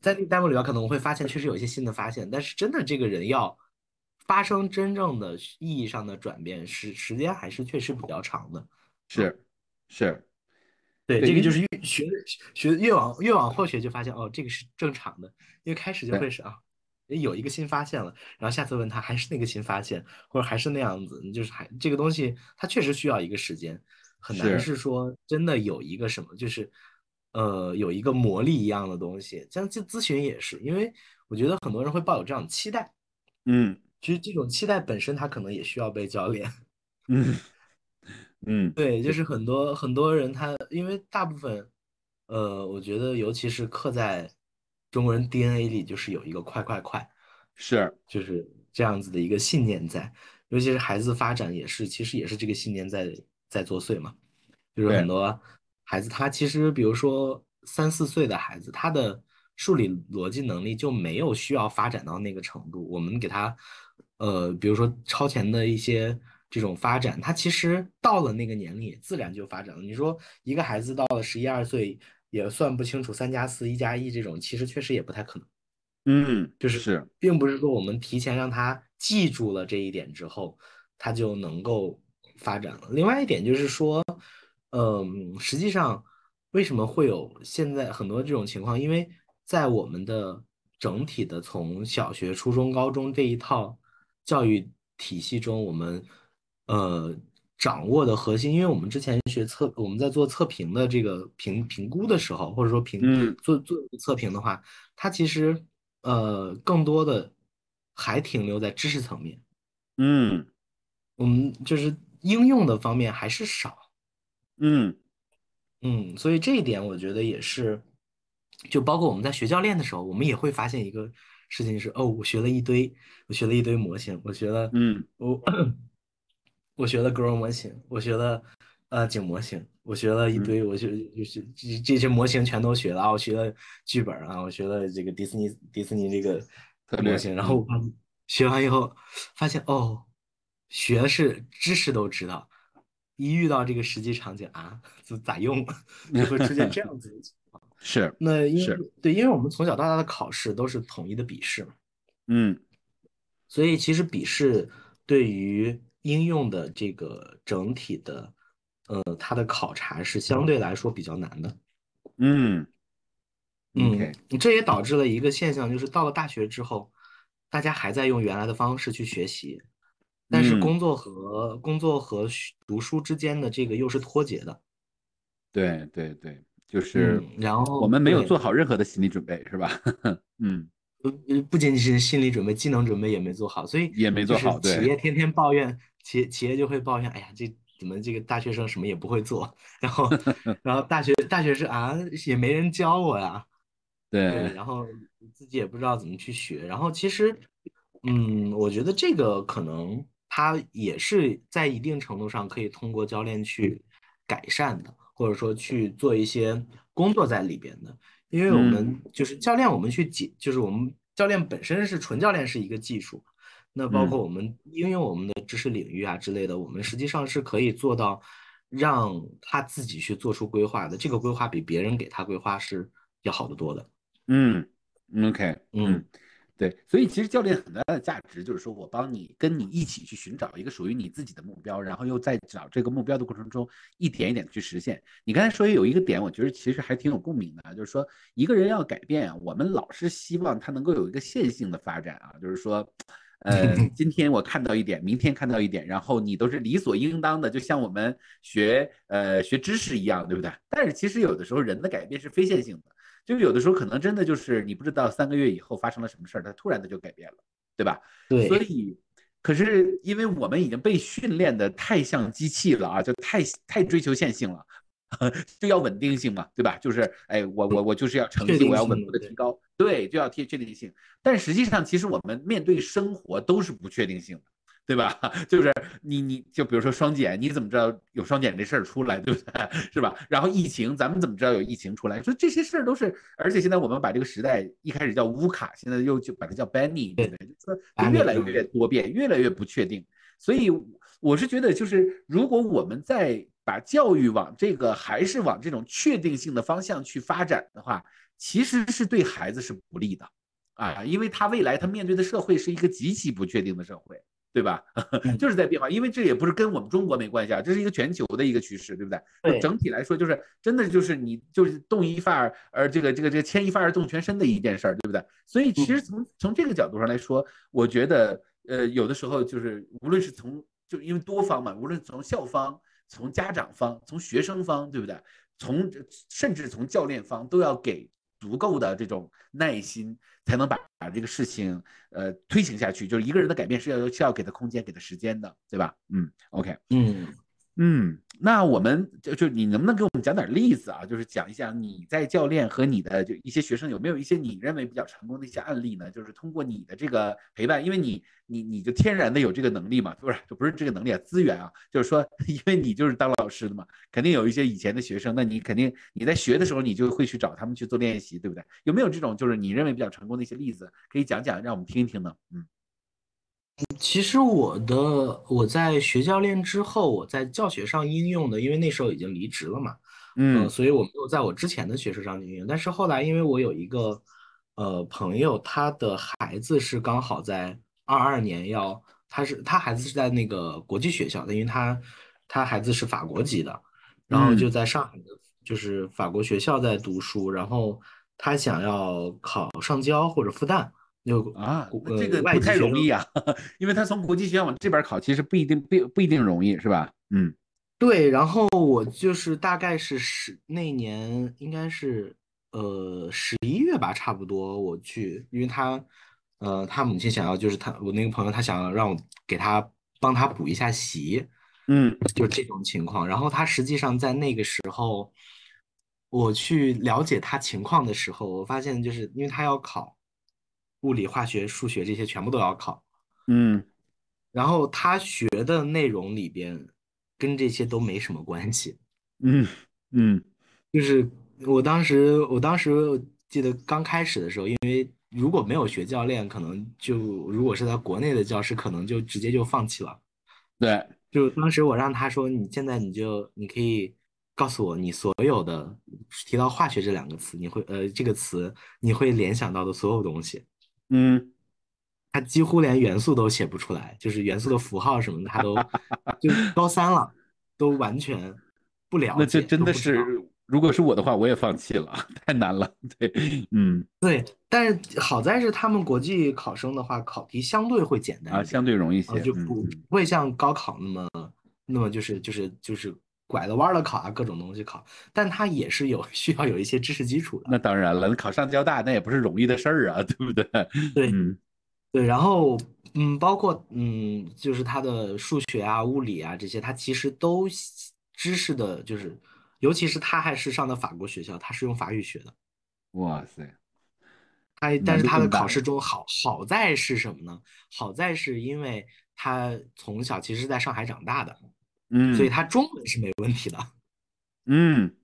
在那 demo 里边可能会发现确实有一些新的发现，但是真的这个人要。发生真正的意义上的转变，时时间还是确实比较长的。是，是，对，这个就是越学学越往越往后学，就发现哦，这个是正常的。因为开始就会是啊，有一个新发现了，然后下次问他还是那个新发现，或者还是那样子，就是还这个东西，它确实需要一个时间，很难是说真的有一个什么，就是呃有一个魔力一样的东西。像咨咨询也是，因为我觉得很多人会抱有这样的期待，嗯。其实这种期待本身，它可能也需要被教练。*laughs* 嗯嗯，对，就是很多很多人，他因为大部分，呃，我觉得尤其是刻在中国人 DNA 里，就是有一个快快快，是就是这样子的一个信念在。尤其是孩子发展也是，其实也是这个信念在在作祟嘛。就是很多孩子，他其实比如说三四岁的孩子，他的数理逻辑能力就没有需要发展到那个程度，我们给他。呃，比如说超前的一些这种发展，他其实到了那个年龄，自然就发展了。你说一个孩子到了十一二岁，也算不清楚三加四、一加一这种，其实确实也不太可能。嗯，就是是，并不是说我们提前让他记住了这一点之后，他就能够发展了。另外一点就是说，嗯，实际上为什么会有现在很多这种情况？因为在我们的整体的从小学、初中、高中这一套教育体系中，我们呃掌握的核心，因为我们之前学测，我们在做测评的这个评评估的时候，或者说评嗯。做做测评的话，它其实呃更多的还停留在知识层面，嗯。我们就是应用的方面还是少。嗯。嗯，所以这一点我觉得也是，就包括我们在学教练的时候，我们也会发现一个事情是，哦，我学了一堆，我学了一堆模型，我学了，嗯。我我学了 Grow 模型，我学了呃景模型，我学了一堆，我学就是这这些模型全都学了啊，我学了剧本啊，我学了这个迪士尼迪士尼这个模型，然后我学完以后发现哦，学是知识都知道，一遇到这个实际场景啊，就咋用，*laughs* 就会出现这样子。是，那因为对，因为我们从小到大的考试都是统一的笔试嘛，嗯。所以其实笔试对于应用的这个整体的，呃，它的考察是相对来说比较难的。嗯。嗯这也导致了一个现象，就是到了大学之后，大家还在用原来的方式去学习，但是嗯。工作和工作和学读书之间的这个又是脱节的。对对对，就是嗯，然后我们没有做好任何的心理准备，是吧？*laughs* 嗯，不呃不仅仅是心理准备，技能准备也没做好，所以也没做好对。企业天天抱怨，企业企业就会抱怨，哎呀，这怎么这个大学生什么也不会做，然后 *laughs* 然后大学大学生啊也没人教我呀，对，对，然后自己也不知道怎么去学，然后其实，嗯，我觉得这个可能他也是在一定程度上可以通过教练去改善的，或者说去做一些工作在里边的，因为我们就是教练，我们去解，就是我们教练本身是纯教练是一个技术，那包括嗯。我们应用我们的知识领域啊之类的，我们实际上是可以做到让他自己去做出规划的，这个规划比别人给他规划是要好得多的。嗯，OK，嗯。嗯，对，所以其实教练很大的价值就是说我帮你跟你一起去寻找一个属于你自己的目标，然后又在找这个目标的过程中一点一点的去实现。你刚才说有一个点，我觉得其实还挺有共鸣的，就是说一个人要改变啊，我们老是希望他能够有一个线性的发展啊，就是说。呃，*laughs* 今天我看到一点，明天看到一点，然后你都是理所应当的，就像我们学呃学知识一样，对不对？但是其实有的时候人的改变是非线性的，就有的时候可能真的就是你不知道三个月以后发生了什么事儿，它突然的就改变了，对吧？对，所以，可是因为我们已经被训练的太像机器了啊，就太太追求线性了，*laughs* 就要稳定性嘛，对吧？就是哎，我我我就是要成绩，我要稳步的提高，对，就要贴确定性。但实际上，其实我们面对生活都是不确定性的。对吧？*laughs* 就是你，你就比如说双减，你怎么知道有双减这事儿出来，对不对？*laughs* 是吧？然后疫情，咱们怎么知道有疫情出来？所以这些事儿都是，而且现在我们把这个时代一开始叫乌卡，现在又就把它叫 Benny，对不对？就是说就越来越多变，越来越不确定。所以我是觉得，就是如果我们在把教育往这个还是往这种确定性的方向去发展的话，其实是对孩子是不利的啊，因为他未来他面对的社会是一个极其不确定的社会。对吧？*laughs* 就是在变化，因为这也不是跟我们中国没关系啊，这是一个全球的一个趋势，对不对？对，整体来说，就是真的就是你就是动一发而而这个这个这个牵一发而动全身的一件事儿，对不对？所以其实从从这个角度上来说，我觉得呃有的时候就是无论是从就因为多方嘛，无论从校方、从家长方、从学生方，对不对？从甚至从教练方都要给足够的这种耐心，才能把把这个事情呃推行下去。就是一个人的改变是要需要给他空间、给他时间的，对吧？嗯，OK，嗯嗯，那我们就就你能不能给我们讲点例子啊？就是讲一讲你在教练和你的就一些学生有没有一些你认为比较成功的一些案例呢？就是通过你的这个陪伴，因为你你你就天然的有这个能力嘛，不是就不是这个能力啊，资源啊，就是说 *laughs* 因为你就是当老师的嘛，肯定有一些以前的学生，那你肯定你在学的时候你就会去找他们去做练习，对不对？有没有这种就是你认为比较成功的一些例子可以讲讲，让我们听一听呢？嗯其实我的我在学教练之后，我在教学上应用的，因为那时候已经离职了嘛，嗯所以我没有在我之前的学术上应用。但是后来，因为我有一个呃朋友，他的孩子是刚好在二二年要，他是他孩子是在那个国际学校的，因为他他孩子是法国籍的，然后就嗯在上海的，就是法国学校在读书，然后他想要考上交或者复旦。就啊，这呃个不太容易啊，*laughs* 因为他从国际学校往这边考，其实不一定不不一定容易，是吧？嗯对，然后我就是大概是十那年应该是呃十一月吧，差不多我去，因为他呃他母亲想要就是他我那个朋友他想要让我给他帮他补一下习，嗯就是这种情况。然后他实际上在那个时候，我去了解他情况的时候，我发现就是因为他要考物理、化学、数学这些全部都要考。嗯然后他学的内容里边跟这些都没什么关系。嗯嗯就是我当时，我当时记得刚开始的时候，因为如果没有学教练，可能就如果是在国内的教师，可能就直接就放弃了。对，就当时我让他说，你现在你就你可以告诉我你所有的提到化学这两个词，你会呃这个词你会联想到的所有东西。嗯他几乎连元素都写不出来，就是元素的符号什么的，他都 *laughs* 就高三了，都完全不了那这解，真的是。如果是我的话，我也放弃了，太难了。对，嗯对但是好在是他们国际考生的话，考题相对会简单啊，点，相对容易啊，些，就不不会像高考那么那么就是就是就是拐了弯儿的考啊，各种东西考，但他也是有 *laughs* 需要有一些知识基础的。那当然了，考上交大那也不是容易的事儿啊，对不对？对嗯对，然后嗯，包括嗯，就是他的数学啊、物理啊这些，他其实都知识的，就是尤其是他还是上的法国学校，他是用法语学的。哇塞，他但是他的。考试中好好在是什么呢？好在是因为他从小其实是在上海长大的，所以嗯他中文是没问题的。*laughs* 嗯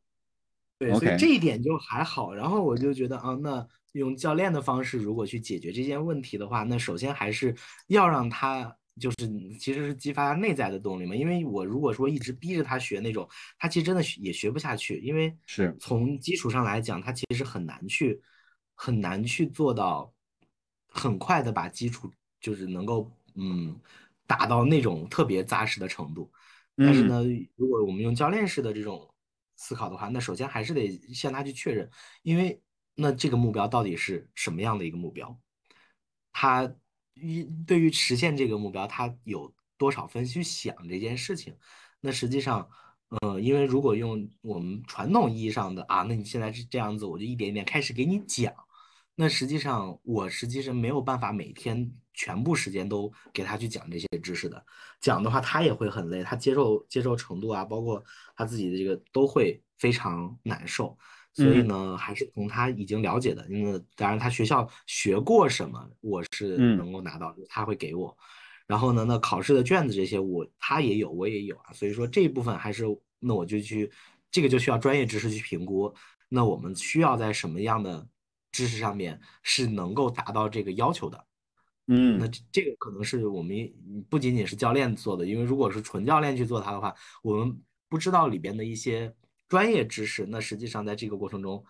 对，所以这一点就还好。然后我就觉得啊，那用教练的方式，如果去解决这件问题的话，那首先还是要让他就是其实是激发他内在的动力嘛。因为我如果说一直逼着他学那种，他其实真的也学不下去，因为是从基础上来讲，他其实很难去很难去做到很快的把基础就是能够嗯达到那种特别扎实的程度。但是嗯呢，如果我们用教练式的这种思考的话，那首先还是得向他去确认，因为那这个目标到底是什么样的一个目标？他一对于实现这个目标，他有多少分去想这件事情？那实际上，呃，因为如果用我们传统意义上的啊，那你现在是这样子，我就一点一点开始给你讲。那实际上，我实际是没有办法每天全部时间都给他去讲这些知识的。讲的话，他也会很累，他接受接受程度啊，包括他自己的这个都会非常难受。所以嗯呢，还是从他已经了解的，因为当然他学校学过什么，我是嗯能够拿到，他会给我。然后呢，那考试的卷子这些我他也有，我也有啊。所以说这一部分还是那我就去，这个就需要专业知识去评估。那我们需要在什么样的知识上面是能够达到这个要求的？那嗯那这个可能是我们不仅仅是教练做的，因为如果是纯教练去做它的话，我们不知道里边的一些专业知识，那实际上在这个过程中，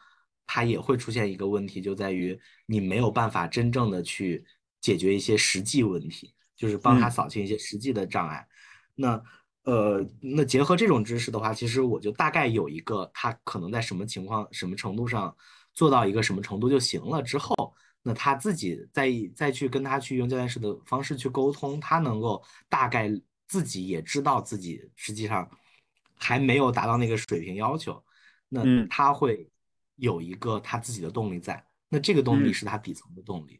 它也会出现一个问题，就在于你没有办法真正的去解决一些实际问题，就是帮他嗯扫清一些实际的障碍。那呃，那结合这种知识的话，其实我就大概有一个他可能在什么情况、什么程度上做到一个什么程度就行了之后。那他自己再再去跟他去用教练式的方式去沟通，他能够大概自己也知道自己实际上还没有达到那个水平要求，那嗯他会有一个他自己的动力在，那这个动力嗯，是他底层的动力。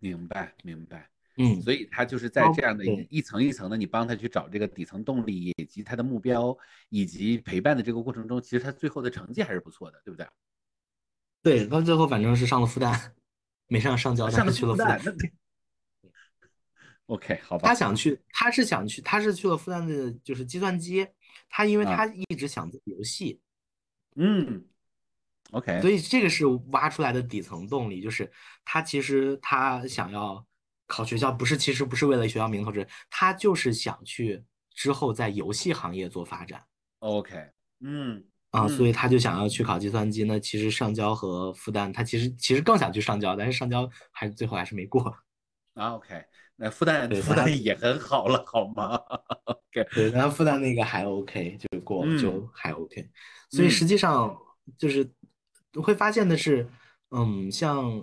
明白明白。嗯，所以他就是在这样的一层一层的，你帮他去找这个底层动力，以及他的目标，以及陪伴的这个过程中，其实他最后的成绩还是不错的，对不对？对，到最后反正是上了复旦，没上上交，大上了是去了复旦。OK 好吧，他想去，他是想去，他是去了复旦的，就是计算机。他因为啊，他一直想做游戏，嗯，OK，所以这个是挖出来的底层动力，就是他其实他想要考学校不是，其实不是为了学校名头，是他就是想去之后在游戏行业做发展。OK，嗯啊，嗯所以他就想要去考计算机呢。其实上交和复旦，他其实其实更想去上交，但是上交还最后还是没过。*laughs* 啊 OK，那复旦对复旦也很好了，好吗？OK，对，然后复旦那个还 OK，就过嗯就还 OK。所以嗯实际上就是会发现的是，嗯，像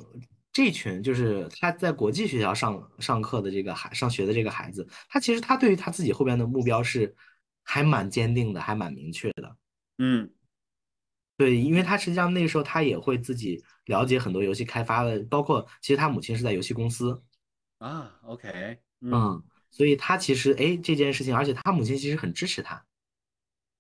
这群就是他在国际学校上上课的这个孩上学的这个孩子，他其实他对于他自己后边的目标是还蛮坚定的，还蛮明确的。嗯对，因为他实际上那个时候他也会自己了解很多游戏开发的，包括其实他母亲是在游戏公司，啊 OK，嗯嗯，所以他其实哎这件事情，而且他母亲其实很支持他。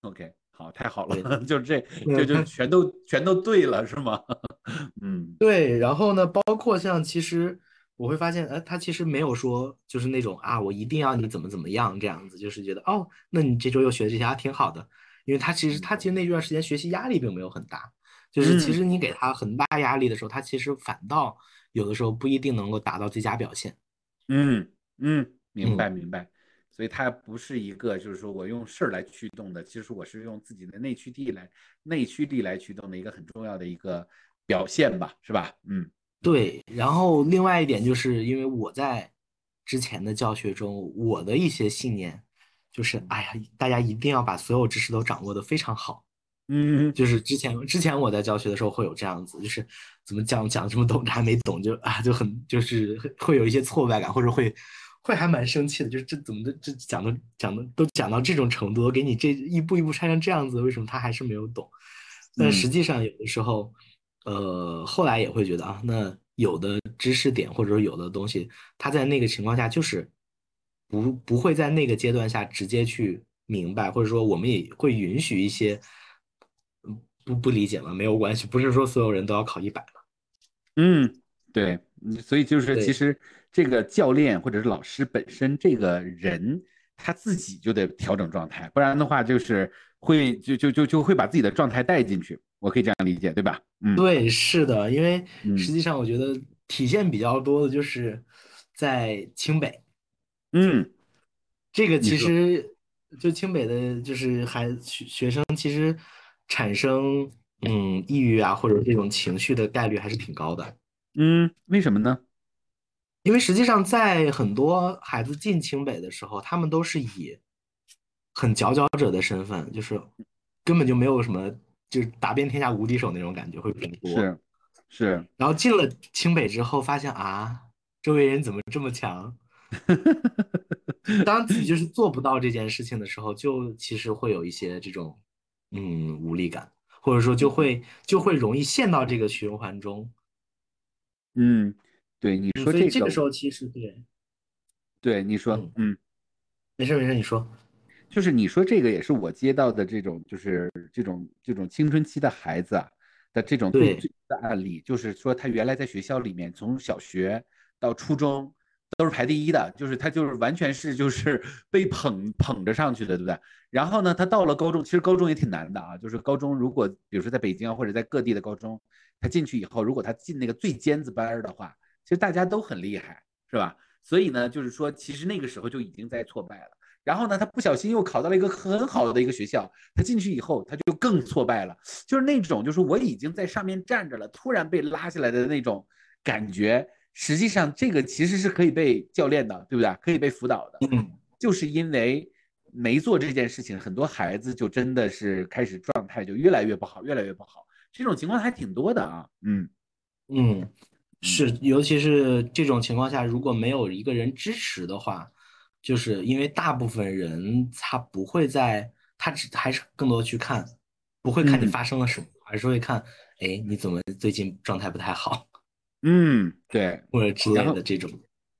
OK，好，太好了，*laughs* 就这这就就全都全都对了，是吗？*laughs* 嗯对，然后呢，包括像其实我会发现，呃，他其实没有说就是那种啊，我一定要你怎么怎么样这样子，就是觉得哦，那你这周又学这些还挺好的，因为他其实他其实那段时间学习压力并没有很大，就是其嗯实你给他很大压力的时候，他其实反倒有的时候不一定能够达到最佳表现。嗯嗯，明嗯白明白。所以它不是一个，就是说我用事儿来驱动的，其实我是用自己的内驱力来内驱力来驱动的一个很重要的一个表现吧，是吧？嗯对，然后另外一点就是因为我在之前的教学中，我的一些信念就是，哎呀，大家一定要把所有知识都掌握的非常好。嗯就是之前之前我在教学的时候会有这样子，就是怎么讲讲这么懂还没懂就啊就很就是会有一些挫败感，或者会会还蛮生气的，就是这怎么的这讲的讲的都讲到这种程度，我给你这一步一步拆成这样子，为什么他还是没有懂？但嗯实际上有的时候，呃，后来也会觉得啊，那有的知识点或者说有的东西，他在那个情况下就是不不会在那个阶段下直接去明白，或者说我们也会允许一些嗯不不理解嘛，没有关系，不是说所有人都要考一百嘛。嗯，对，嗯所以就是其实这个教练或者是老师本身这个人他自己就得调整状态，不然的话就是会就就就就会把自己的状态带进去，我可以这样理解，对吧？嗯对，是的，因为嗯实际上我觉得体现比较多的就是在清北。嗯这个其说实就清北的，就是孩学学生，其实产生嗯抑郁啊或者这种情绪的概率还是挺高的。嗯，为什么呢？因为实际上在很多孩子进清北的时候，他们都是以很佼佼者的身份，就是根本就没有什么，就是打遍天下无敌手那种感觉会比较多。是是，然后进了清北之后，发现啊，周围人怎么这么强？*laughs* 当自己就是做不到这件事情的时候，就其实会有一些这种嗯无力感，或者说就会就会容易陷到这个循环中。嗯，对，你嗯说这个所以这个时，候其实对，对，你说，嗯嗯。没事没事，你说。就是你说这个也是我接到的这种，就是这种这种青春期的孩子啊的这种最对最的案例，就是说他原来在学校里面从小学到初中都是排第一的，就是他就是完全是就是 *laughs* 被捧捧着上去的，对不对？然后呢，他到了高中，其实高中也挺难的啊，就是高中如果比如说在北京啊或者在各地的高中，他进去以后，如果他进那个最尖子班儿的话，其实大家都很厉害，是吧？所以呢，就是说其实那个时候就已经在挫败了。然后呢，他不小心又考到了一个很好的一个学校，他进去以后，他就更挫败了，就是那种就是我已经在上面站着了，突然被拉下来的那种感觉。实际上，这个其实是可以被教练的，对不对？可以被辅导的，嗯就是因为没做这件事情，很多孩子就真的是开始状态就越来越不好，越来越不好。这种情况还挺多的啊，嗯嗯，是，尤其是这种情况下，如果没有一个人支持的话，就是因为大部分人他不会在，他只还是更多去看，不会看你嗯发生了什么，而是会看，哎，你怎么最近状态不太好，嗯，对，或者之类的这种。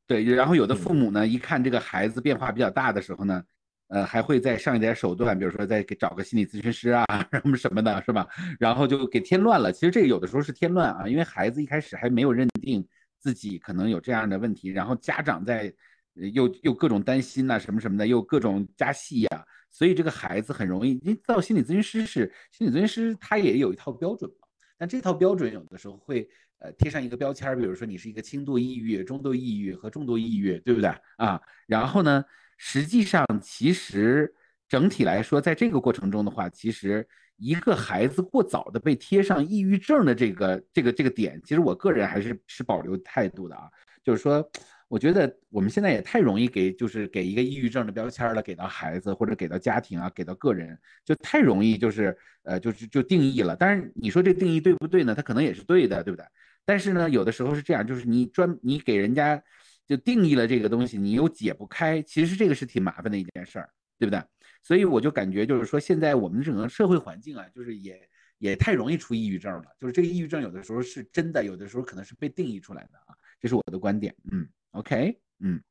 对，然后有的嗯父母呢，一看这个孩子变化比较大的时候呢，呃，还会再上一点手段，比如说再给找个心理咨询师啊，*laughs* 什么什么的，是吧？然后就给添乱了。其实这个有的时候是添乱啊，因为孩子一开始还没有认定自己可能有这样的问题，然后家长在呃又又各种担心呐、什么什么的，又各种加戏呀、所以这个孩子很容易，因为到心理咨询师是心理咨询师，他也有一套标准嘛，但这套标准有的时候会呃贴上一个标签，比如说你是一个轻度抑郁、中度抑郁和重度抑郁，对不对啊？然后呢，实际上其实整体来说，在这个过程中的话，其实一个孩子过早的被贴上抑郁症的这个这个这个点，其实我个人还是是保留态度的啊，就是说。我觉得我们现在也太容易给，就是给一个抑郁症的标签了，给到孩子或者给到家庭啊，给到个人，就太容易就是呃，就是就定义了。但是你说这定义对不对呢？它可能也是对的，对不对？但是呢，有的时候是这样，就是你专你给人家就定义了这个东西，你又解不开，其实这个是挺麻烦的一件事儿，对不对？所以我就感觉就是说，现在我们整个社会环境啊，就是也也太容易出抑郁症了。就是这个抑郁症有的时候是真的，有的时候可能是被定义出来的啊，这是我的观点，嗯。OK，嗯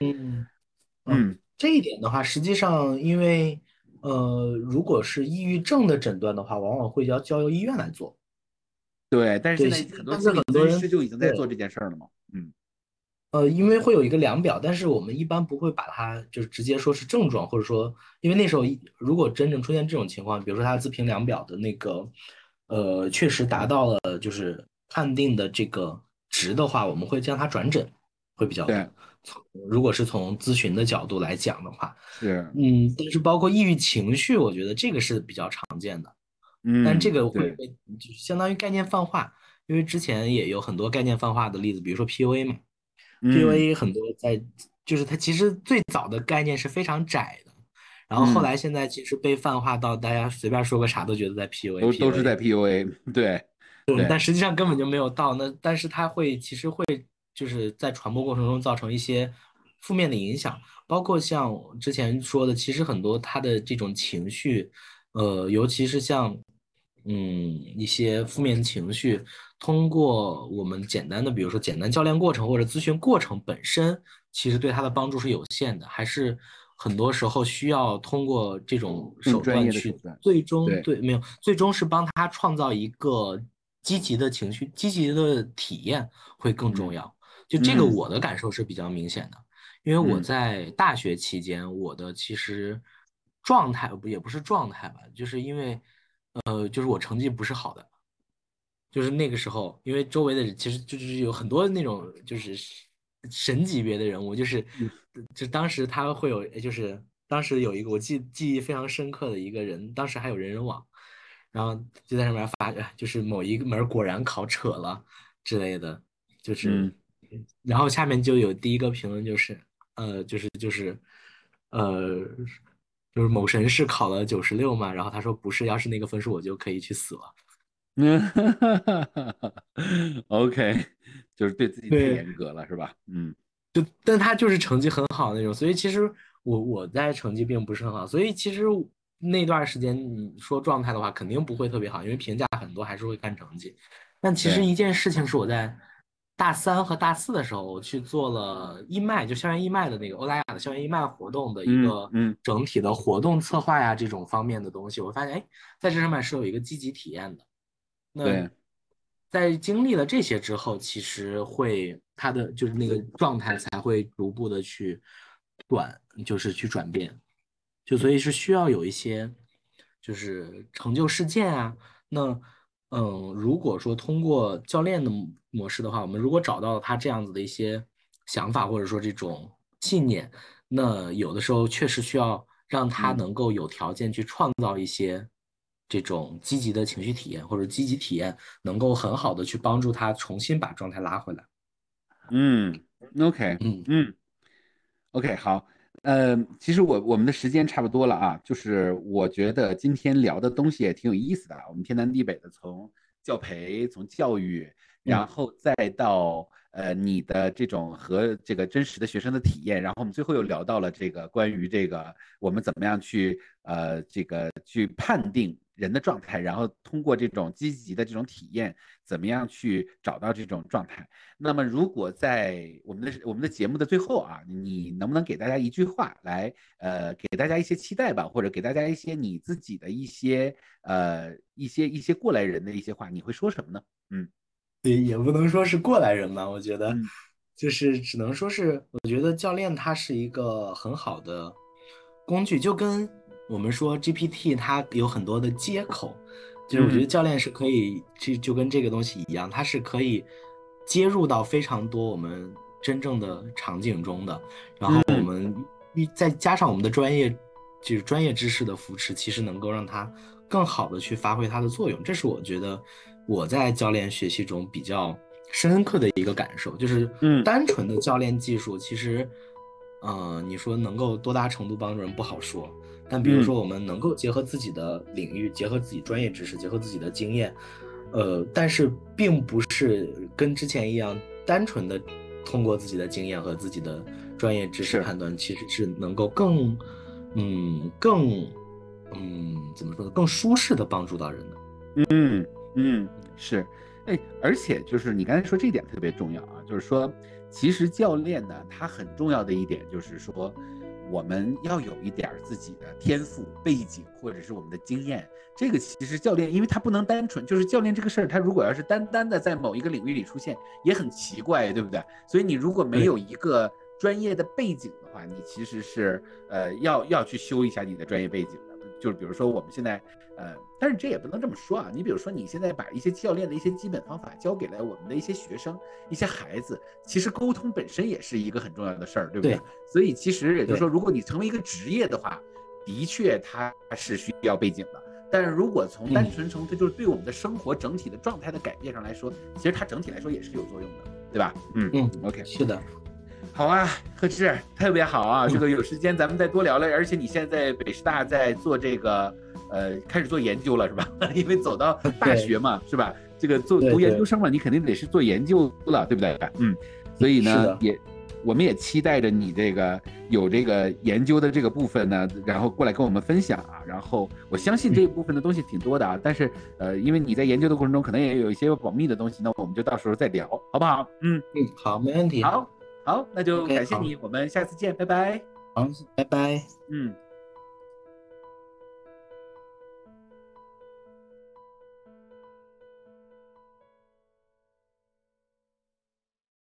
嗯嗯，这一点的话，实际上因为呃，如果是抑郁症的诊断的话，往往会要交由医院来做。对，但是现在很多很多人就已经在做这件事儿了嘛。嗯，呃，因为会有一个量表，但是我们一般不会把它就是直接说是症状，或者说，因为那时候如果真正出现这种情况，比如说他自评量表的那个呃，确实达到了就是判定的这个值的话，我们会将他转诊。会比较对，从如果是从咨询的角度来讲的话，是嗯，但是包括抑郁情绪，我觉得这个是比较常见的，嗯，但这个会被就相当于概念泛化，因为之前也有很多概念泛化的例子，比如说 PUA 嘛，PUA 很多在就是它其实最早的概念是非常窄的，然后后来现在其实被泛化到大家随便说个啥都觉得在 PUA，都都是在 PUA，对，对，但实际上根本就没有到那，但是它会其实会。就是在传播过程中造成一些负面的影响，包括像之前说的，其实很多他的这种情绪，呃，尤其是像嗯一些负面情绪，通过我们简单的，比如说简单教练过程或者咨询过程本身，其实对他的帮助是有限的，还是很多时候需要通过这种手段去最终对没有最终是帮他创造一个积极的情绪、积极的体验会更重要。就这个，我的感受是比较明显的，因为我在大学期间，我的其实状态不也不是状态吧，就是因为，呃，就是我成绩不是好的，就是那个时候，因为周围的人其实就是有很多那种就是神级别的人物，就是就当时他会有，就是当时有一个我记记忆非常深刻的一个人，当时还有人人网，然后就在上面发，*laughs* 就是某一个门果然考扯了之类的，就是。然后下面就有第一个评论，就是，呃，就是就是，呃，就是某神是考了九十六嘛，然后他说不是，要是那个分数我就可以去死了。嗯，*laughs* OK，就是对自己太严格了是吧？嗯，就但他就是成绩很好那种，所以其实我我在成绩并不是很好，所以其实那段时间你说状态的话，肯定不会特别好，因为评价很多还是会看成绩。但其实一件事情是我在。大三和大四的时候，我去做了义卖，就校园义卖的那个欧莱雅的校园义卖活动的一个整体的活动策划呀，这种方面的东西，我发现，哎，在这上面是有一个积极体验的。那在经历了这些之后，其实会他的就是那个状态才会逐步的去转，就是去转变。就所以是需要有一些就是成就事件啊，那。嗯，如果说通过教练的模式的话，我们如果找到了他这样子的一些想法，或者说这种信念，那有的时候确实需要让他能够有条件去创造一些这种积极的情绪体验，或者积极体验能够很好的去帮助他重新把状态拉回来。嗯，OK，嗯嗯，OK，好。呃，其实我我们的时间差不多了啊，就是我觉得今天聊的东西也挺有意思的。我们天南地北的，从教培，从教育，然后再到呃你的这种和这个真实的学生的体验，然后我们最后又聊到了这个关于这个我们怎么样去呃这个去判定。人的状态，然后通过这种积极的这种体验，怎么样去找到这种状态？那么，如果在我们的我们的节目的最后啊，你能不能给大家一句话来，呃，给大家一些期待吧，或者给大家一些你自己的一些呃一些一些过来人的一些话，你会说什么呢？嗯，对，也不能说是过来人吧，我觉得就是只能说是，我觉得教练他是一个很好的工具，就跟。我们说 GPT 它有很多的接口，就是我觉得教练是可以，就就跟这个东西一样，它是可以接入到非常多我们真正的场景中的。然后我们再加上我们的专业，就是专业知识的扶持，其实能够让它更好的去发挥它的作用。这是我觉得我在教练学习中比较深刻的一个感受，就是单纯的教练技术，其实，呃，你说能够多大程度帮助人不好说。但比如说，我们能够结合自己的领域，结合自己专业知识，结合自己的经验，呃，但是并不是跟之前一样，单纯的通过自己的经验和自己的专业知识判断，其实是能够更，嗯，更，嗯，怎么说呢？更舒适的帮助到人的。嗯嗯，是，哎，而且就是你刚才说这一点特别重要啊，就是说，其实教练呢，他很重要的一点就是说。我们要有一点自己的天赋背景，或者是我们的经验。这个其实教练，因为他不能单纯就是教练这个事儿，他如果要是单单的在某一个领域里出现，也很奇怪，对不对？所以你如果没有一个专业的背景的话，你其实是呃要要去修一下你的专业背景的。就是比如说我们现在。呃，但是这也不能这么说啊。你比如说，你现在把一些教练的一些基本方法教给了我们的一些学生、一些孩子，其实沟通本身也是一个很重要的事儿，对不对？所以其实也就是说，如果你成为一个职业的话，的确它是需要背景的。但是如果从单纯从它就是对我们的生活整体的状态的改变上来说，其实它整体来说也是有作用的，对吧？嗯嗯，OK，是的。好啊，贺志，特别好啊。这个有时间咱们再多聊聊。而且你现在在北师大在做这个。呃，开始做研究了是吧？*laughs* 因为走到大学嘛，是吧？这个做读研究生嘛，你肯定得是做研究了，对不对？嗯，所以呢，也我们也期待着你这个有这个研究的这个部分呢，然后过来跟我们分享啊。然后我相信这一部分的东西挺多的啊，但是呃，因为你在研究的过程中可能也有一些保密的东西，那我们就到时候再聊，好不好？嗯嗯，好，没问题。好，好，那就感谢你，我们下次见，拜拜。好，拜拜。嗯。